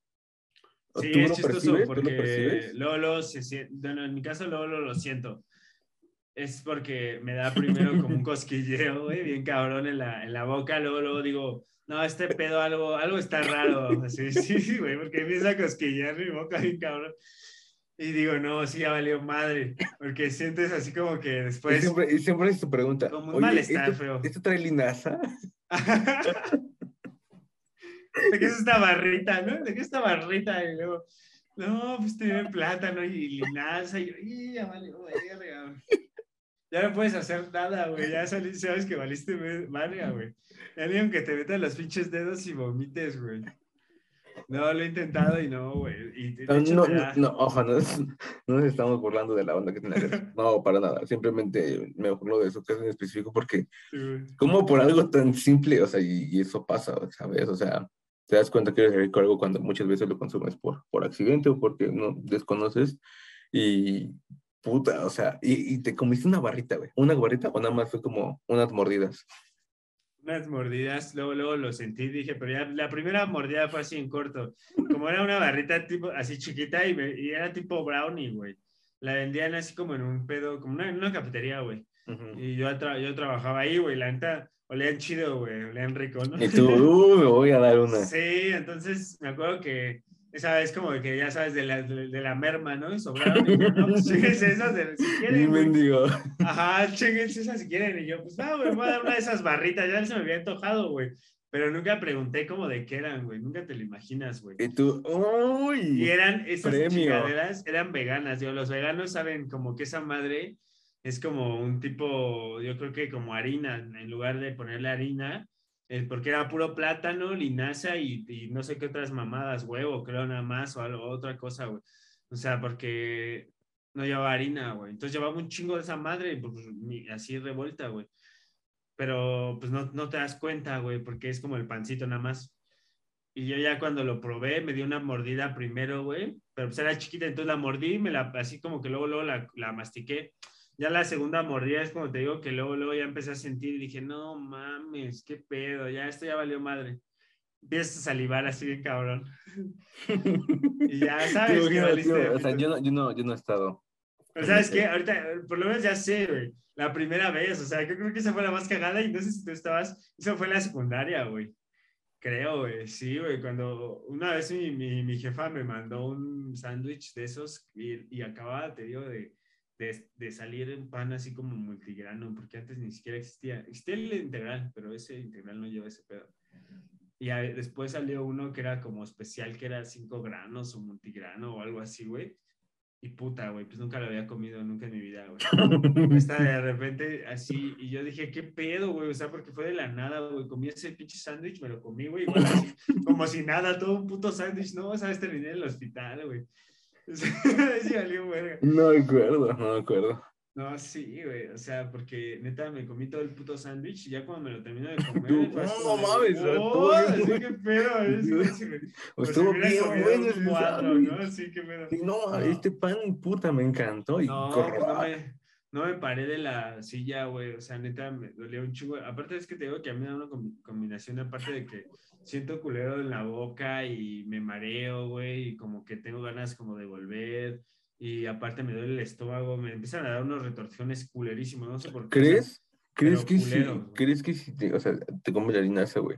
¿O Sí, ¿Tú es lo chistoso percibes? ¿Tú lo porque percibes? Lolo se siente, bueno, en mi caso Lolo lo siento. Es porque me da primero como un cosquilleo, güey, bien cabrón en la, en la boca, luego, luego digo, no, este pedo algo, algo está raro, así, sí, güey, porque empieza a cosquillear mi boca bien cabrón. Y digo, no, sí, ya valió madre, porque sientes así como que después... Y siempre, y siempre es tu pregunta. Como un malestar ¿esto, feo. ¿Esto trae linaza? ¿De qué es esta barrita, no? ¿De qué es esta barrita? Y luego, no, pues tiene plátano y linaza. Y yo, y ya verga, güey. Ya no puedes hacer nada, güey. Ya salí, sabes que valiste verga, güey. Ya ni aunque te metan los pinches dedos y vomites, güey. No, lo he intentado y no, güey. Y No, hecho no, no, ojo, no, es- no nos estamos burlando de la banda que tiene eso. No, para nada. Simplemente me burlo de su caso en específico porque, Sí, como por algo tan simple, o sea, y, y eso pasa, ¿sabes? O sea, te das cuenta que eres rico algo cuando muchas veces lo consumes por, por accidente o porque no desconoces y puta, o sea, y, y te comiste una barrita, güey. ¿Una barrita o nada más fue como unas mordidas? unas mordidas, luego, luego lo sentí, dije, pero ya la primera mordida fue así en corto, como era una barrita tipo así chiquita y, me- y era tipo brownie, güey. La vendían así como en un pedo, como una, en una cafetería, güey. Ujú. Y yo, tra- yo trabajaba ahí, güey, la neta, olían chido, güey, olían rico, ¿no? Y tú, uh, me voy a dar una. Sí, entonces me acuerdo que esa vez como que ya sabes de la, de, de la merma, ¿no? Y sobraron, y yo, no, pues chéguense esas de, si quieren, güey. mendigo. Ajá, chéguense esas si quieren. Y yo, pues va, güey, voy a dar una de esas barritas. Ya se me había antojado, güey. Pero nunca pregunté como de qué eran, güey. Nunca te lo imaginas, güey. Y tú, uy. Y eran, esas chingaderas eran veganas. Digo, los veganos saben como que esa madre es como un tipo, yo creo que como harina, en lugar de ponerle harina, eh, porque era puro plátano, linaza y, y no sé qué otras mamadas, huevo, creo nada más, o algo, otra cosa, güey. O sea, porque no llevaba harina, güey. Entonces llevaba un chingo de esa madre, pues, así revuelta, güey. Pero pues no, no te das cuenta, güey, porque es como el pancito nada más. Y yo ya cuando lo probé, me dio una mordida primero, güey, pero pues era chiquita, entonces la mordí me la, así como que luego, luego la, la mastiqué. Ya la segunda mordida es como te digo que luego, luego ya empecé a sentir y dije, no mames, qué pedo, ya esto ya valió madre. Empiezas a salivar así bien cabrón. Y ya sabes que valiste. tío, o sea, yo no, yo no, yo no he estado. Pero sabes qué, ahorita, por lo menos ya sé, güey, la primera vez, o sea, yo creo que esa fue la más cagada y no sé si tú estabas, eso fue en la secundaria, güey. Creo, güey, sí, güey, cuando una vez mi, mi, mi jefa me mandó un sándwich de esos y, y acababa, te digo, de, de, de salir en pan así como multigrano, porque antes ni siquiera existía, existía el integral, pero ese integral no lleva ese pedo. Y a- después salió uno que era como especial, que era 5 granos o multigrano o algo así, güey. Y puta, güey, pues nunca lo había comido nunca en mi vida, güey. Está de repente así, y yo dije, ¿qué pedo, güey? O sea, porque fue de la nada, güey. Comí ese pinche sándwich, me lo comí, güey, igual así, como si nada, todo un puto sándwich, ¿no? ¿Sabes? Terminé en el hospital, güey. No me acuerdo, no me acuerdo. No, sí, güey, o sea, porque neta me comí todo el puto sándwich y ya cuando me lo termino de comer, no de, mames, "Oh", así, pedo, es que. Como si Estuvo bien bueno ese cuadro. ¿no? Sí, qué pedo. No, No. este pan, puta, me encantó. Y No, pues no me, no me paré de la silla, güey. O sea, neta, me dolía un chingo. Aparte es que te digo que a mí me da una combi- combinación, aparte de que siento culero en la boca y me mareo, güey, y como que tengo ganas como de volver. Y aparte me duele el estómago, me empiezan a dar unos retorsiones culerísimos, no sé por qué. ¿Crees? ¿Crees que sí? culero, güey. ¿Crees que sí? Te, o sea, te comes la linaza, güey.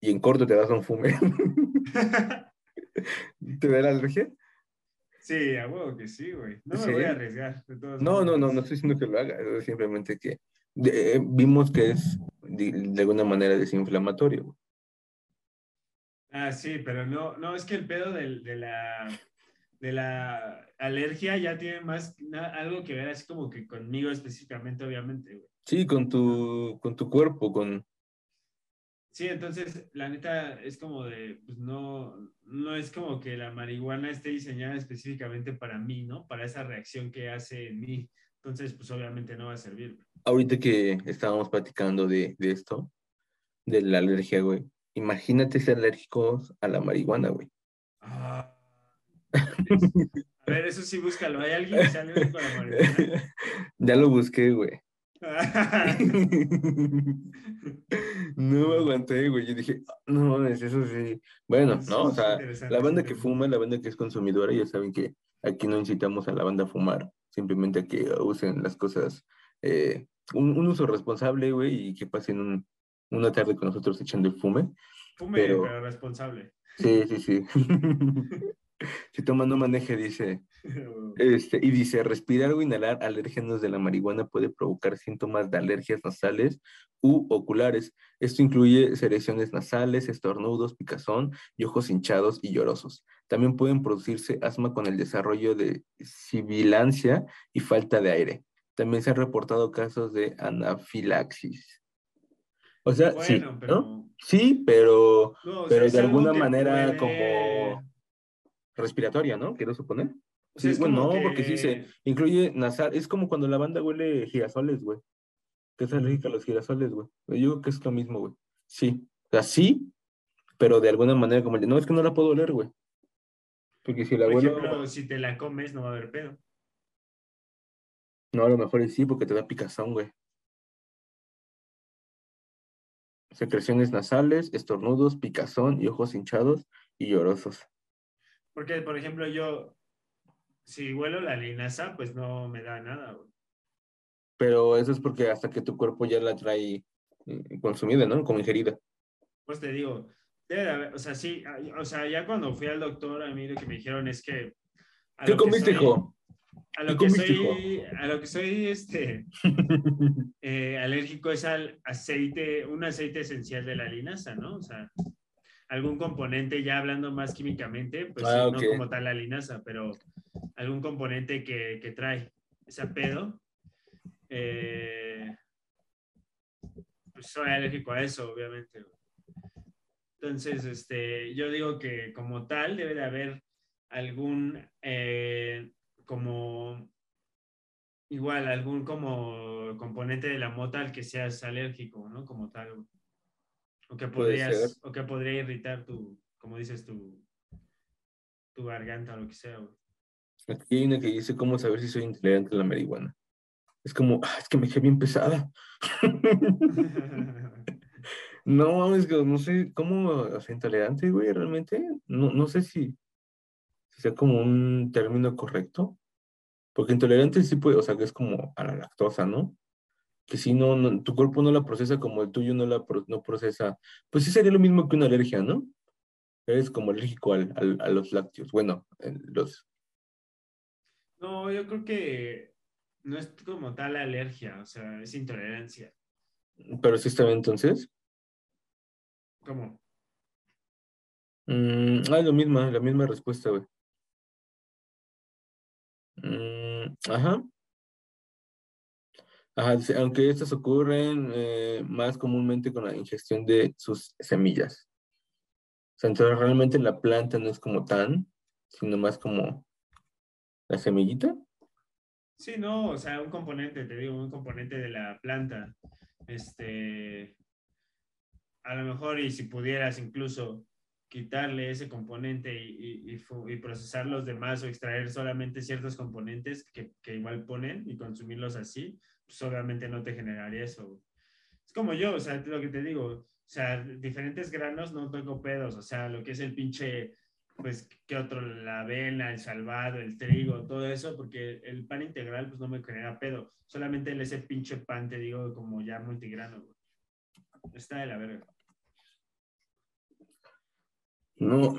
Y en corto te das un fume. ¿Te da la alergia? sí, a huevo que sí, güey. No me ¿Sí? voy a arriesgar. de todos No, no, no, no estoy diciendo que lo haga. simplemente que de- eh, vimos que es de, de alguna manera desinflamatorio. Ah, sí, pero no, no, es que el pedo de, la, de la alergia ya tiene más na- algo que ver así como que conmigo específicamente, obviamente, güey. Sí, con tu, con tu cuerpo, con... Sí, entonces, la neta es como de, pues no, no es como que la marihuana esté diseñada específicamente para mí, ¿no? Para esa reacción que hace en mí. Entonces, pues obviamente no va a servir. Ahorita que estábamos platicando de, de esto, de la alergia, güey. Imagínate ser alérgicos a la marihuana, güey. Ah. A ver, eso sí, búscalo. ¿Hay alguien que sea alérgico a la marihuana? ya lo busqué, güey. no me aguanté, güey. Yo dije, "Ah, no mames, eso sí. Bueno, no, o sea, la banda que fuma, la banda que es consumidora, ya saben que aquí no incitamos a la banda a fumar, simplemente a que usen las cosas, eh, un, un uso responsable, güey, y que pasen un- una tarde con nosotros echando el fume. Fume, Pero- pero responsable. Sí, sí, sí. Si toma, no maneje, dice. Este, y dice, respirar o inhalar alérgenos de la marihuana puede provocar síntomas de alergias nasales u oculares. Esto incluye secreciones nasales, estornudos, picazón y ojos hinchados y llorosos. También pueden producirse asma con el desarrollo de sibilancia y falta de aire. También se han reportado casos de anafilaxis. O sea, sí, pero... Sí, pero, pero de alguna manera como respiratoria, ¿no? Quiero suponer. sí, bueno, no, porque sí se incluye nasal. Es como cuando la banda huele girasoles, güey. Que es alérgica a los girasoles, güey. Yo digo que es lo mismo, güey. Sí. O sea, sí, pero de alguna manera como no, es que no la puedo oler, güey. Porque si la Por ejemplo, si te la comes no va a haber pedo. No, a lo mejor es sí, porque te da picazón, güey. Secreciones nasales, estornudos, picazón y ojos hinchados y llorosos. Porque, por ejemplo, yo, si huelo la linaza, pues no me da nada, güey. Pero eso es porque hasta que tu cuerpo ya la trae eh, consumida, ¿no? Como ingerida. Pues te digo, debe de haber, o sea, sí, o sea, ya cuando fui al doctor, a mí lo que me dijeron es que... ¿Qué comiste, hijo? A lo, que soy, a lo que soy este, eh, alérgico es al aceite, un aceite esencial de la linaza, ¿no? O sea, algún componente, ya hablando más químicamente, pues ah, no como tal la linaza, pero algún componente que, que trae ese pedo, eh, pues soy alérgico a eso, obviamente. Entonces, este, yo digo que como tal debe de haber algún, eh, como, igual, algún como componente de la mota al que seas alérgico, ¿no? Como tal. O que, podrías, o que podría irritar tu, como dices, tu, tu garganta o lo que sea. Aquí hay una que dice cómo saber si soy intolerante a la marihuana. Es como, ah, es que me quedé bien pesada. no, es que no sé cómo ser intolerante, güey, realmente. No, no sé si sea como un término correcto. Porque intolerante sí puede, o sea, que es como a la lactosa, ¿no? que si no, tu cuerpo no la procesa como el tuyo no la no procesa, pues sí sería lo mismo que una alergia, ¿no? Eres como alérgico al, a los lácteos. Bueno, los... No, yo creo que no es como tal alergia, o sea, es intolerancia. ¿Pero sí está bien entonces? ¿Cómo? Mm, ah, lo mismo, la misma respuesta, güey. Mm, ajá aunque estas ocurren eh, más comúnmente con la ingestión de sus semillas. O sea, entonces realmente la planta no es como tan, sino más como la semillita. Sí, no, o sea, un componente, te digo, un componente de la planta. Este, a lo mejor, y si pudieras incluso quitarle ese componente y, y, procesar los demás o extraer solamente ciertos componentes que, que igual ponen y consumirlos así, pues obviamente no te generaría eso. Es como yo, o sea, lo que te digo, o sea, diferentes granos no tengo pedos, o sea, lo que es el pinche, pues, ¿qué otro? La avena, el salvado, el trigo, todo eso, porque el pan integral, pues, no me genera pedo. Solamente ese pinche pan, te digo, como ya multigrano, Está de la verga. No,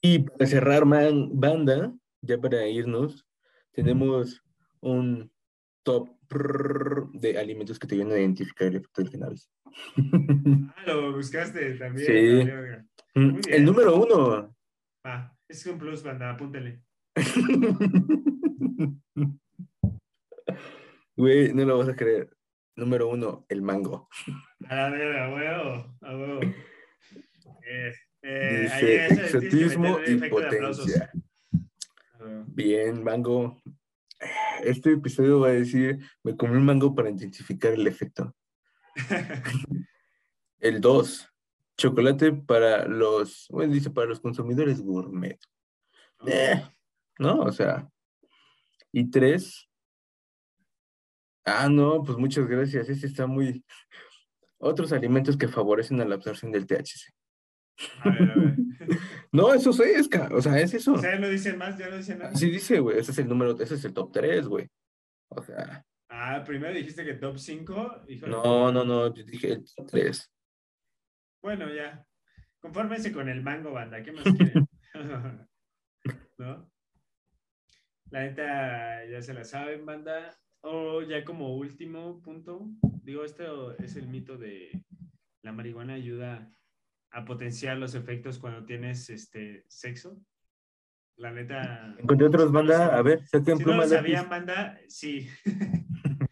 Y para cerrar, man, banda, ya para irnos, tenemos un top de alimentos que te ayudan a identificar el efecto del cannabis. Ah, lo buscaste también. Sí. Mm, el número uno. Ah, es un plus, banda, apúntale. Güey, no lo vas a creer. Número uno, el mango. A la verga, a huevo, a huevo. Eh, eh, Dice, exotismo y potencia. Bien, mango este episodio va a decir, me comí un mango para intensificar el efecto. el 2, chocolate para los, bueno, dice para los consumidores gourmet. Eh, ¿No? O sea, y 3, ah, no, pues muchas gracias, este está muy... Otros alimentos que favorecen a la absorción del THC. A ver, a ver. no, eso es, o sea, es eso. O sea, no dice más, ya no dice nada. Sí dice, güey, ese es el número, ese es el top 3, güey. O sea. Ah, primero dijiste que top 5. No, no, no, yo dije el top 3. Bueno, ya. Confórmense con el mango, banda, ¿qué más quieren? ¿No? La neta ya se la saben, banda. O ya como último punto, digo, este es el mito de la marihuana ayuda a potenciar los efectos cuando tienes este sexo. La neta. Encontré otros banda, a ver, saquen si no lo sabían, banda, sí.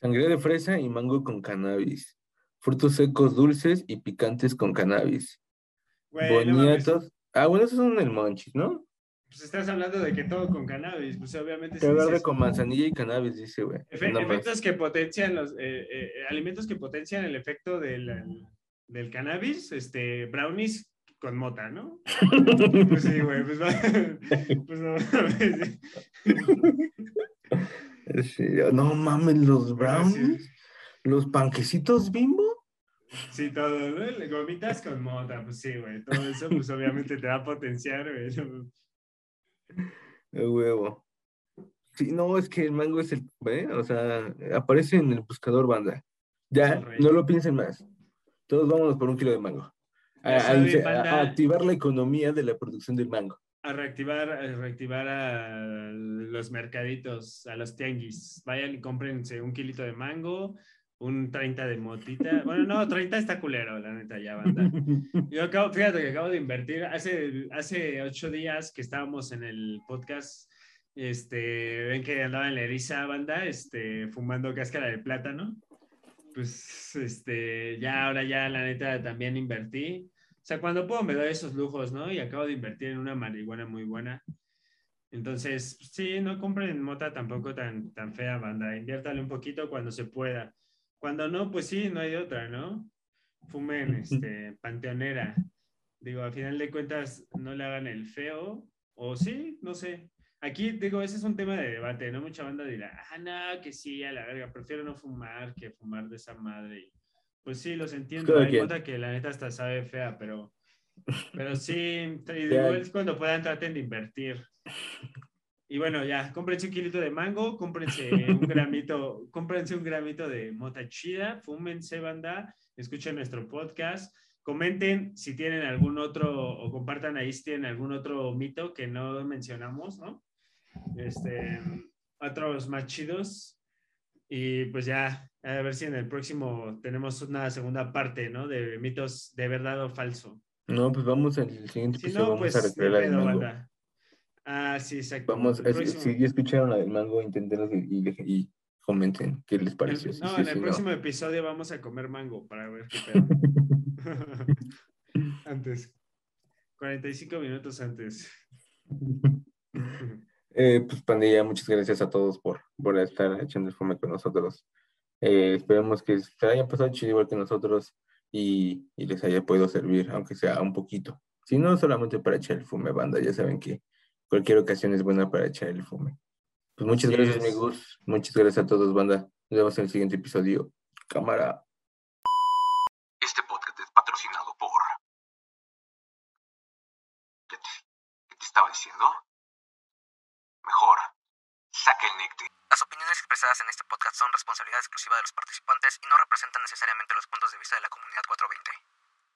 Sangre de fresa y mango con cannabis. Frutos secos dulces y picantes con cannabis. Boniatos. ah, bueno, esos son el monchis, ¿no? Pues estás hablando de que todo con cannabis, pues obviamente. Que verde con manzanilla y cannabis, dice, güey. efectos que potencian los, eh, eh, eh, alimentos que potencian el efecto del, del, cannabis, este, brownies con mota, ¿no? pues sí, güey, pues, pues no. no mames, los brownies, los panquecitos bimbo. Sí, todo, ¿no? Gomitas con mota, pues sí, güey. Todo eso, pues obviamente te va a potenciar, güey. El huevo. Sí, no, es que el mango es el, ¿eh? O sea, aparece en el buscador banda. Ya, no lo piensen más. Todos vámonos por un kilo de mango. A, activar la economía de la producción del mango. A reactivar, a reactivar a los mercaditos, a los tianguis. Vayan y cómprense un kilito de mango, un 30 de motita. Bueno, no, 30 está culero, la neta, ya, banda. Yo acabo, fíjate que acabo de invertir. Hace, hace ocho días que estábamos en el podcast, este, ven que andaba en la eriza, banda, este, fumando cáscara de plátano. Pues, este, ya, ahora ya, la neta, también invertí. O sea, cuando puedo me doy esos lujos, ¿no? Y acabo de invertir en una marihuana muy buena. Entonces, sí, no compren mota tampoco tan, tan fea, banda. Inviértale un poquito cuando se pueda. Cuando no, pues sí, no hay otra, ¿no? Fumen, este, panteonera. Digo, a final de cuentas, no le hagan el feo, o sí, no sé. Aquí, digo, ese es un tema de debate, ¿no? Mucha banda dirá, ah, no, que sí, a la verga, prefiero no fumar que fumar de esa madre. Pues sí, los entiendo. Hay otra que la neta hasta sabe fea, pero, pero sí, digo, es cuando puedan traten de invertir. Y bueno, ya, cómprense un kilito de mango, cómprense un gramito, cómprense un gramito de mota chida, fúmense, banda, escuchen nuestro podcast, comenten si tienen algún otro, o compartan ahí si tienen algún otro mito que no mencionamos, ¿no? Este, otros más chidos. Y pues ya, a ver si en el próximo tenemos una segunda parte, ¿no? De mitos de verdad o falso. No, pues vamos al siguiente episodio. no, vamos pues, a Ah, sí, exacto. Vamos, si ya escucharon la del mango, intenten y, y, comenten qué les pareció. no, en el próximo episodio vamos a comer mango para ver qué pedo. antes. 45 minutos antes. Eh, pues pandilla, muchas gracias a todos por, por estar echando el fume con nosotros. Eh, esperemos que se hayan pasado chido igual que nosotros y, y, les haya podido servir, aunque sea un poquito. Si no, solamente para echar el fume, banda. Ya saben que cualquier ocasión es buena para echar el fume. Pues muchas gracias, amigos. Muchas gracias a todos, banda. Nos vemos en el siguiente episodio. Cámara. Este podcast es patrocinado por. ¿Qué te, estaba diciendo? Mejor, saca el necte. Las expresadas en este podcast son responsabilidad exclusiva de los participantes y no representan necesariamente los puntos de vista de la comunidad 420.